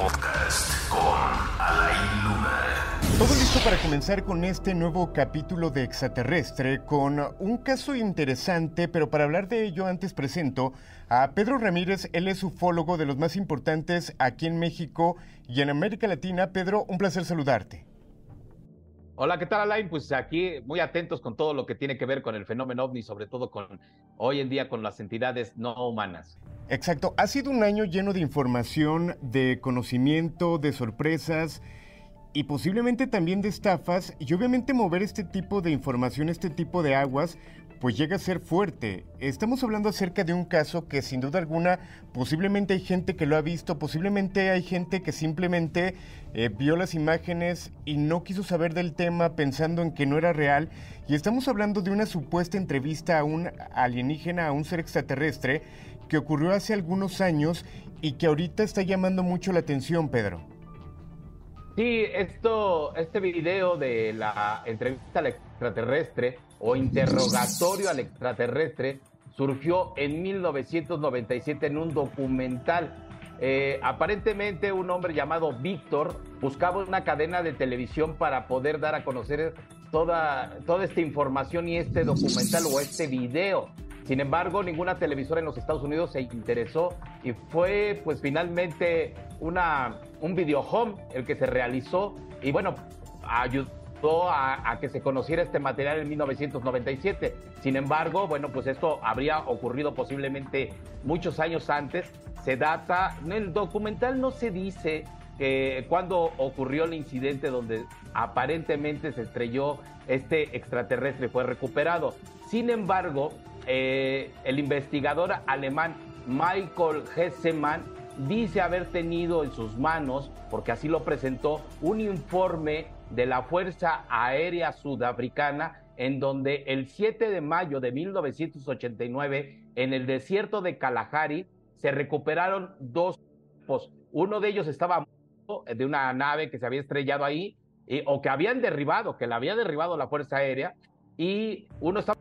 Podcast con Alain Luna. Todo listo para comenzar con este nuevo capítulo de Extraterrestre con un caso interesante, pero para hablar de ello antes presento a Pedro Ramírez, él es ufólogo de los más importantes aquí en México y en América Latina. Pedro, un placer saludarte. Hola, ¿qué tal Alain? Pues aquí muy atentos con todo lo que tiene que ver con el fenómeno ovni, sobre todo con hoy en día con las entidades no humanas. Exacto, ha sido un año lleno de información, de conocimiento, de sorpresas y posiblemente también de estafas y obviamente mover este tipo de información, este tipo de aguas, pues llega a ser fuerte. Estamos hablando acerca de un caso que sin duda alguna posiblemente hay gente que lo ha visto, posiblemente hay gente que simplemente eh, vio las imágenes y no quiso saber del tema pensando en que no era real. Y estamos hablando de una supuesta entrevista a un alienígena, a un ser extraterrestre, que ocurrió hace algunos años y que ahorita está llamando mucho la atención, Pedro. Sí, esto, este video de la entrevista al extraterrestre o interrogatorio al extraterrestre surgió en 1997 en un documental. Eh, aparentemente un hombre llamado Víctor buscaba una cadena de televisión para poder dar a conocer toda, toda esta información y este documental o este video. Sin embargo, ninguna televisora en los Estados Unidos se interesó y fue pues finalmente una, un video home el que se realizó y bueno, ayudó a, que se conociera este material en 1997. Sin embargo, bueno, pues esto habría ocurrido posiblemente muchos años antes. Se data, en el documental no se dice que cuando ocurrió el incidente donde aparentemente se estrelló este extraterrestre fue recuperado. Sin embargo, eh, el investigador alemán Michael Hessemann dice haber tenido en sus manos, porque así lo presentó, un informe de la Fuerza Aérea Sudafricana en donde el 7 de mayo de 1989 en el desierto de Kalahari se recuperaron dos cuerpos. Uno de ellos estaba de una nave que se había estrellado ahí o que habían derribado, que la había derribado la Fuerza Aérea y uno estaba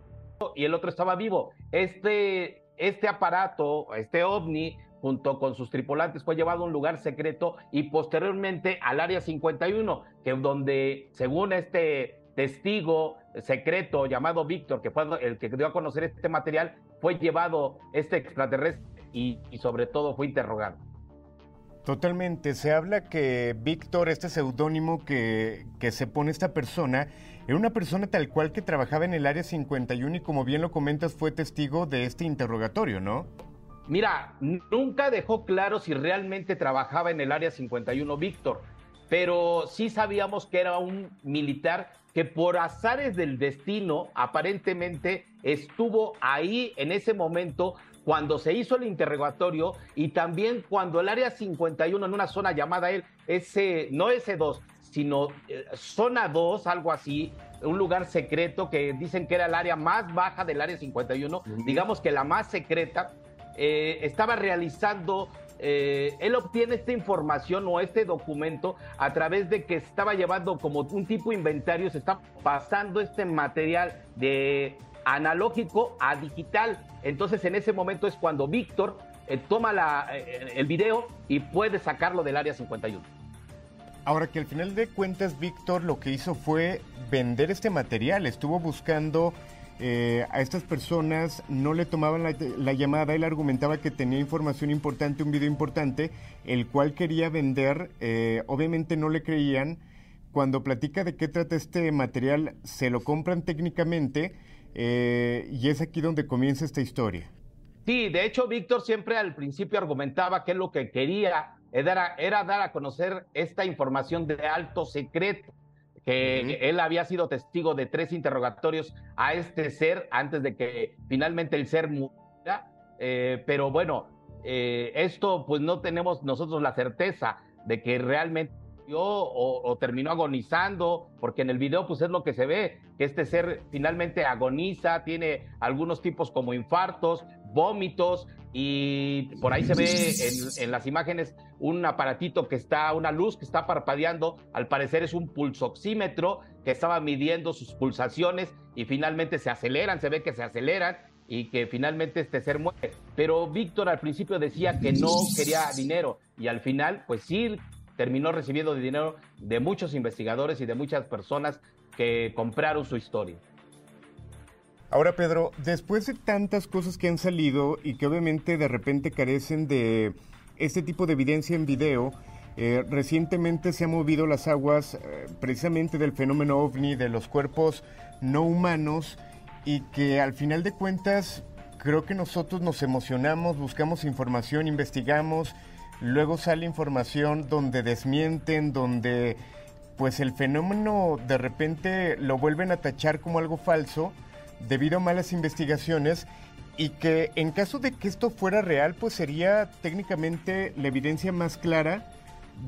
y el otro estaba vivo. Este, este aparato, este ovni, junto con sus tripulantes, fue llevado a un lugar secreto y posteriormente al área 51, que donde, según este testigo secreto llamado Víctor, que fue el que dio a conocer este material, fue llevado este extraterrestre y, sobre todo fue interrogado. Totalmente. Se habla que Víctor, este seudónimo que, se pone esta persona, era una persona tal cual que trabajaba en el Área 51 y como bien lo comentas fue testigo de este interrogatorio, ¿no? Mira, nunca dejó claro si realmente trabajaba en el Área 51 Víctor, pero sí sabíamos que era un militar que por azares del destino aparentemente estuvo ahí en ese momento cuando se hizo el interrogatorio y también cuando el área 51 en una zona llamada él, ese, no ese 2, sino eh, zona 2, algo así, un lugar secreto que dicen que era el área más baja del área 51, digamos que la más secreta, eh, estaba realizando eh, él obtiene esta información o este documento a través de que estaba llevando como un tipo inventario, se está pasando este material de analógico a digital. Entonces en ese momento es cuando Víctor eh, toma la, el video y puede sacarlo del área 51. Ahora que al final de cuentas Víctor lo que hizo fue vender este material, estuvo buscando eh, a estas personas, no le tomaban la, la, llamada, él argumentaba que tenía información importante, un video importante, el cual quería vender, obviamente no le creían, cuando platica de qué trata este material, se lo compran técnicamente, eh, y es aquí donde comienza esta historia. Sí, de hecho, Víctor siempre al principio argumentaba que lo que quería era dar a conocer esta información de alto secreto, que él había sido testigo de tres interrogatorios a este ser antes de que finalmente el ser muriera. Eh, pero bueno, eh, esto pues no tenemos nosotros la certeza de que realmente o, terminó agonizando, porque en el video pues es lo que se ve, que este ser finalmente agoniza, tiene algunos tipos como infartos, vómitos y por ahí se ve en, las imágenes un aparatito que está, una luz que está parpadeando, al parecer es un pulsoxímetro que estaba midiendo sus pulsaciones y finalmente se aceleran, se ve que se aceleran y que finalmente este ser muere. Pero Víctor al principio decía que no quería dinero y al final pues sí terminó recibiendo dinero de muchos investigadores y de muchas personas que compraron su historia. Ahora, Pedro, después de tantas cosas que han salido y que obviamente de repente carecen de este tipo de evidencia en video, eh, recientemente se han movido las aguas eh, precisamente del fenómeno ovni, de los cuerpos no humanos, y que al final de cuentas creo que nosotros nos emocionamos, buscamos información, investigamos, Luego sale información donde desmienten, donde pues el fenómeno de repente lo vuelven a tachar como algo falso debido a malas investigaciones y que en caso de que esto fuera real pues sería técnicamente la evidencia más clara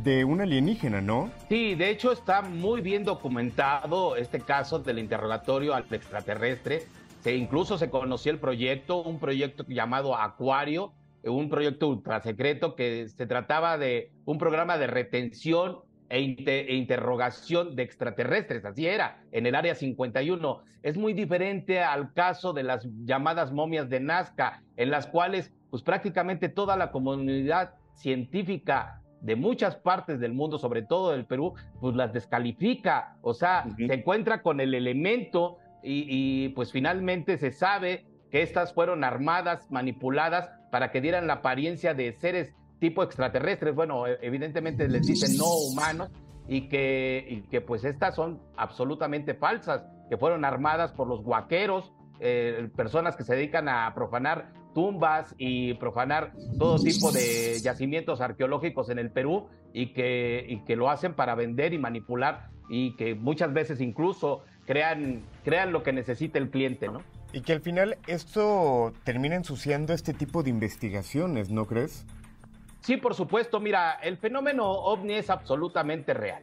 de un alienígena, ¿no? Sí, de hecho está muy bien documentado este caso del interrogatorio al extraterrestre. Se, incluso se conoció el proyecto, un proyecto llamado Acuario, un proyecto ultra secreto que se trataba de un programa de retención e, e, interrogación de extraterrestres, así era, en el área 51. Es muy diferente al caso de las llamadas momias de Nazca, en las cuales pues prácticamente toda la comunidad científica de muchas partes del mundo, sobre todo del Perú, pues las descalifica, o sea, se encuentra con el elemento y, y pues finalmente se sabe que estas fueron armadas, manipuladas para que dieran la apariencia de seres tipo extraterrestres. Bueno, e, evidentemente les dicen no humanos y que, que pues estas son absolutamente falsas, que fueron armadas por los guaqueros, eh, personas que se dedican a profanar tumbas y profanar todo tipo de yacimientos arqueológicos en el Perú y que, y que lo hacen para vender y manipular y que muchas veces incluso crean, crean lo que necesita el cliente, ¿no? Y que al final esto termina ensuciando este tipo de investigaciones, ¿no crees? Sí, por supuesto. Mira, el fenómeno ovni es absolutamente real.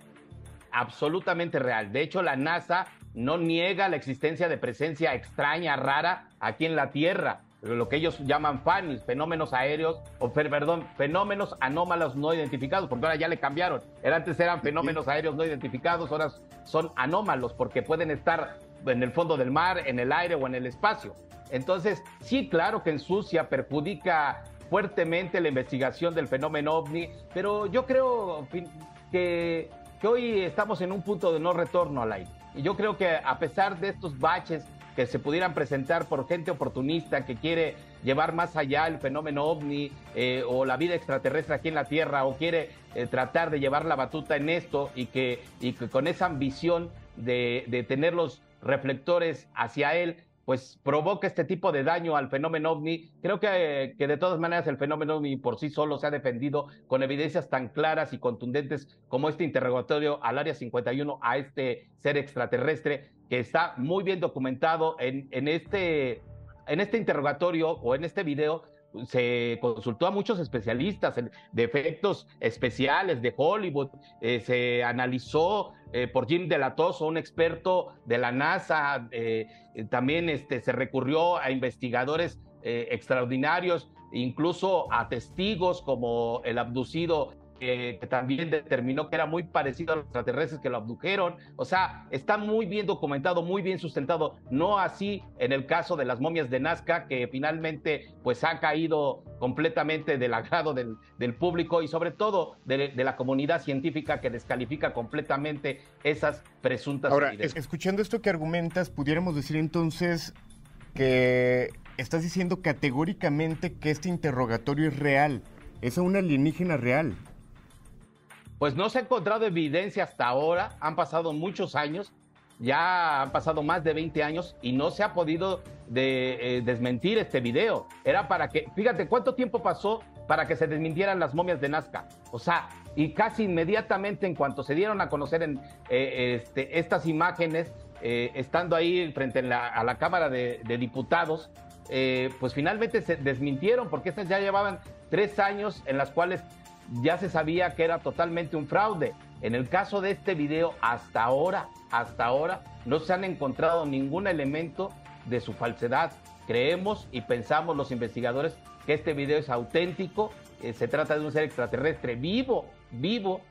Absolutamente real. De hecho, la NASA no niega la existencia de presencia extraña, rara, aquí en la Tierra. Lo que ellos llaman FANIS, fenómenos aéreos, o perdón, fenómenos anómalos no identificados, porque ahora ya le cambiaron. Era antes eran fenómenos aéreos no identificados, ahora son anómalos, porque pueden estar en el fondo del mar, en el aire o en el espacio. Entonces, sí, claro que ensucia, perjudica fuertemente la investigación del fenómeno ovni, pero yo creo que, hoy estamos en un punto de no retorno al aire. Y yo creo que a pesar de estos baches que se pudieran presentar por gente oportunista que quiere llevar más allá el fenómeno ovni eh, o la vida extraterrestre aquí en la Tierra o quiere eh, tratar de llevar la batuta en esto y que, y que con esa ambición de, de tener los reflectores hacia él, pues provoca este tipo de daño al fenómeno ovni. Creo que, que, de todas maneras el fenómeno ovni por sí solo se ha defendido con evidencias tan claras y contundentes como este interrogatorio al Área 51 a este ser extraterrestre que está muy bien documentado en, en, este, en este interrogatorio o en este video se consultó a muchos especialistas de efectos especiales de Hollywood, eh, se analizó eh, por Jim Delatoso, un experto de la NASA, eh, también este, se recurrió a investigadores extraordinarios, incluso a testigos como el abducido que también determinó que era muy parecido a los extraterrestres que lo abdujeron. O sea, está muy bien documentado, muy bien sustentado. No así en el caso de las momias de Nazca, que finalmente pues ha caído completamente del agrado del, del público y sobre todo de, de, la comunidad científica que descalifica completamente esas presuntas Ahora, escuchando esto que argumentas, pudiéramos decir entonces que estás diciendo categóricamente que este interrogatorio es real, es un alienígena real pues no se ha encontrado evidencia hasta ahora, han pasado muchos años, ya han pasado más de 20 años y no se ha podido eh, desmentir este video. Era para que, fíjate cuánto tiempo pasó para que se desmintieran las momias de Nazca. O sea, y casi inmediatamente en cuanto se dieron a conocer eh, este, estas imágenes, eh, estando ahí frente a la Cámara de, de Diputados, pues finalmente se desmintieron porque estas ya llevaban tres años en las cuales ya se sabía que era totalmente un fraude. En el caso de este video, hasta ahora, hasta ahora, no se han encontrado ningún elemento de su falsedad. Creemos y pensamos los investigadores que este video es auténtico, eh, se trata de un ser extraterrestre vivo, vivo,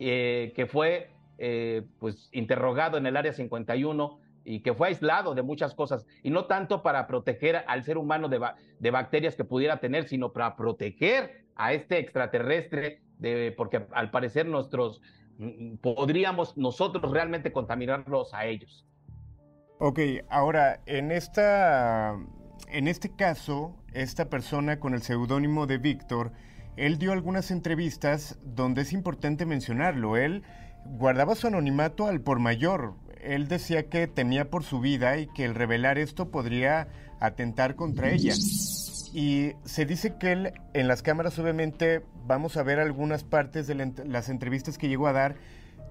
eh, que fue eh, pues interrogado en el área 51 y que fue aislado de muchas cosas, y no tanto para proteger al ser humano de, de bacterias que pudiera tener, sino para proteger a este extraterrestre, de, porque al parecer nuestros mm, podríamos nosotros realmente contaminarlos a ellos. Ok, ahora, en esta en este caso, esta persona con el seudónimo de Víctor, él dio algunas entrevistas donde es importante mencionarlo. Él guardaba su anonimato al por mayor él decía que temía por su vida y que el revelar esto podría atentar contra ella. Y se dice que él, en las cámaras obviamente, vamos a ver algunas partes de las entrevistas que llegó a dar,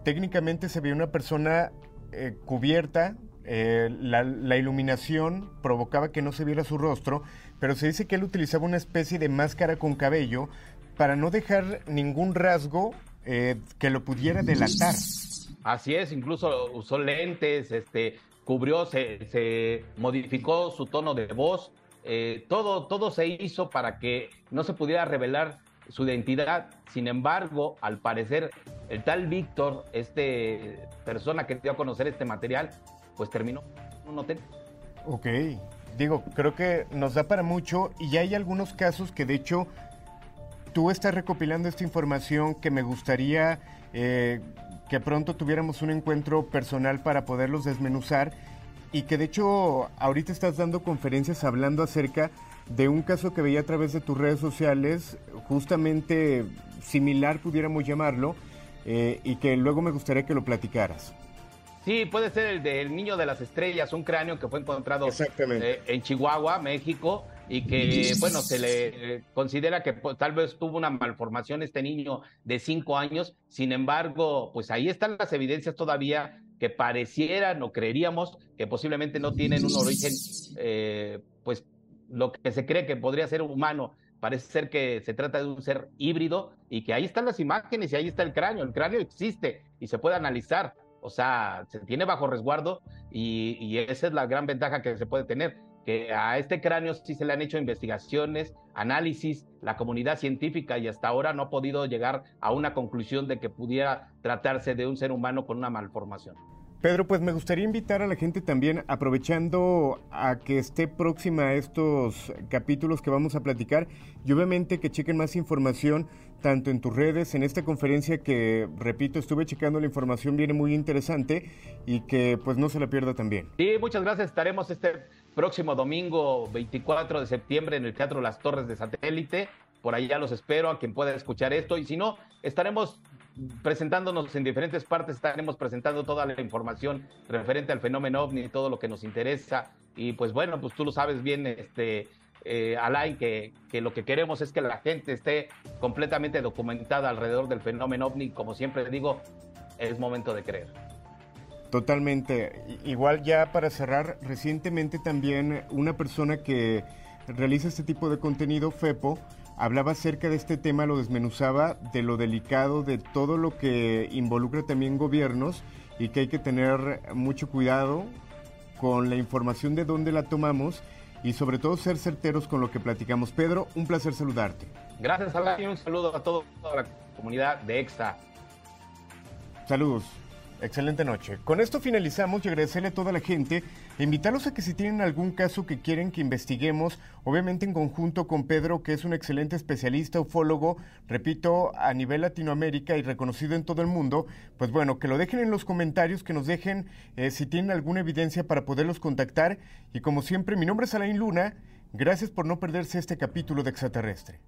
técnicamente se veía una persona eh, cubierta, eh, la, iluminación provocaba que no se viera su rostro, pero se dice que él utilizaba una especie de máscara con cabello para no dejar ningún rasgo eh, que lo pudiera delatar. Así es, incluso usó lentes, este, cubrió, se, modificó su tono de voz, eh, todo, todo se hizo para que no se pudiera revelar su identidad. Sin embargo, al parecer, el tal Víctor, este persona que dio a conocer este material, pues terminó en un hotel. Ok, digo, creo que nos da para mucho y ya hay algunos casos que de hecho tú estás recopilando esta información que me gustaría eh, que pronto tuviéramos un encuentro personal para poderlos desmenuzar y que de hecho ahorita estás dando conferencias hablando acerca de un caso que veía a través de tus redes sociales, justamente similar pudiéramos llamarlo, eh, y que luego me gustaría que lo platicaras. Sí, puede ser el del niño de las estrellas, un cráneo que fue encontrado eh, en Chihuahua, México, y que, bueno, se le considera que pues, tal vez tuvo una malformación este niño de cinco años. Sin embargo, pues ahí están las evidencias todavía que parecieran o creeríamos que posiblemente no tienen un origen, eh, pues lo que se cree que podría ser humano. Parece ser que se trata de un ser híbrido y que ahí están las imágenes y ahí está el cráneo. El cráneo existe y se puede analizar. O sea, se tiene bajo resguardo y, y esa es la gran ventaja que se puede tener que a este cráneo sí se le han hecho investigaciones, análisis, la comunidad científica y hasta ahora no ha podido llegar a una conclusión de que pudiera tratarse de un ser humano con una malformación. Pedro, pues me gustaría invitar a la gente también, aprovechando a que esté próxima a estos capítulos que vamos a platicar, y obviamente que chequen más información tanto en tus redes, en esta conferencia que, repito, estuve checando la información, viene muy interesante y que pues no se la pierda también. Sí, muchas gracias. Estaremos este próximo domingo 24 de septiembre en el Teatro Las Torres de Satélite. Por ya los espero a quien pueda escuchar esto. Y si no, estaremos presentándonos en diferentes partes, estaremos presentando toda la información referente al fenómeno ovni, todo lo que nos interesa. Y pues bueno, pues tú lo sabes bien, este, eh, Alain, que, que, lo que queremos es que la gente esté completamente documentada alrededor del fenómeno ovni. Como siempre digo, es momento de creer. Totalmente. Igual ya para cerrar, recientemente también una persona que realiza este tipo de contenido, FEPO, hablaba acerca de este tema, lo desmenuzaba, de lo delicado, de todo lo que involucra también gobiernos y que hay que tener mucho cuidado con la información de dónde la tomamos y sobre todo ser certeros con lo que platicamos. Pedro, un placer saludarte. Gracias, Alain, y un saludo a toda la comunidad de EXA. Saludos. Excelente noche. Con esto finalizamos y agradecerle a toda la gente invitarlos a que si tienen algún caso que quieren que investiguemos, obviamente en conjunto con Pedro, que es un excelente especialista ufólogo, repito, a nivel Latinoamérica y reconocido en todo el mundo, pues bueno, que lo dejen en los comentarios, que nos dejen eh, si tienen alguna evidencia para poderlos contactar. Y como siempre, mi nombre es Alain Luna. Gracias por no perderse este capítulo de Extraterrestre.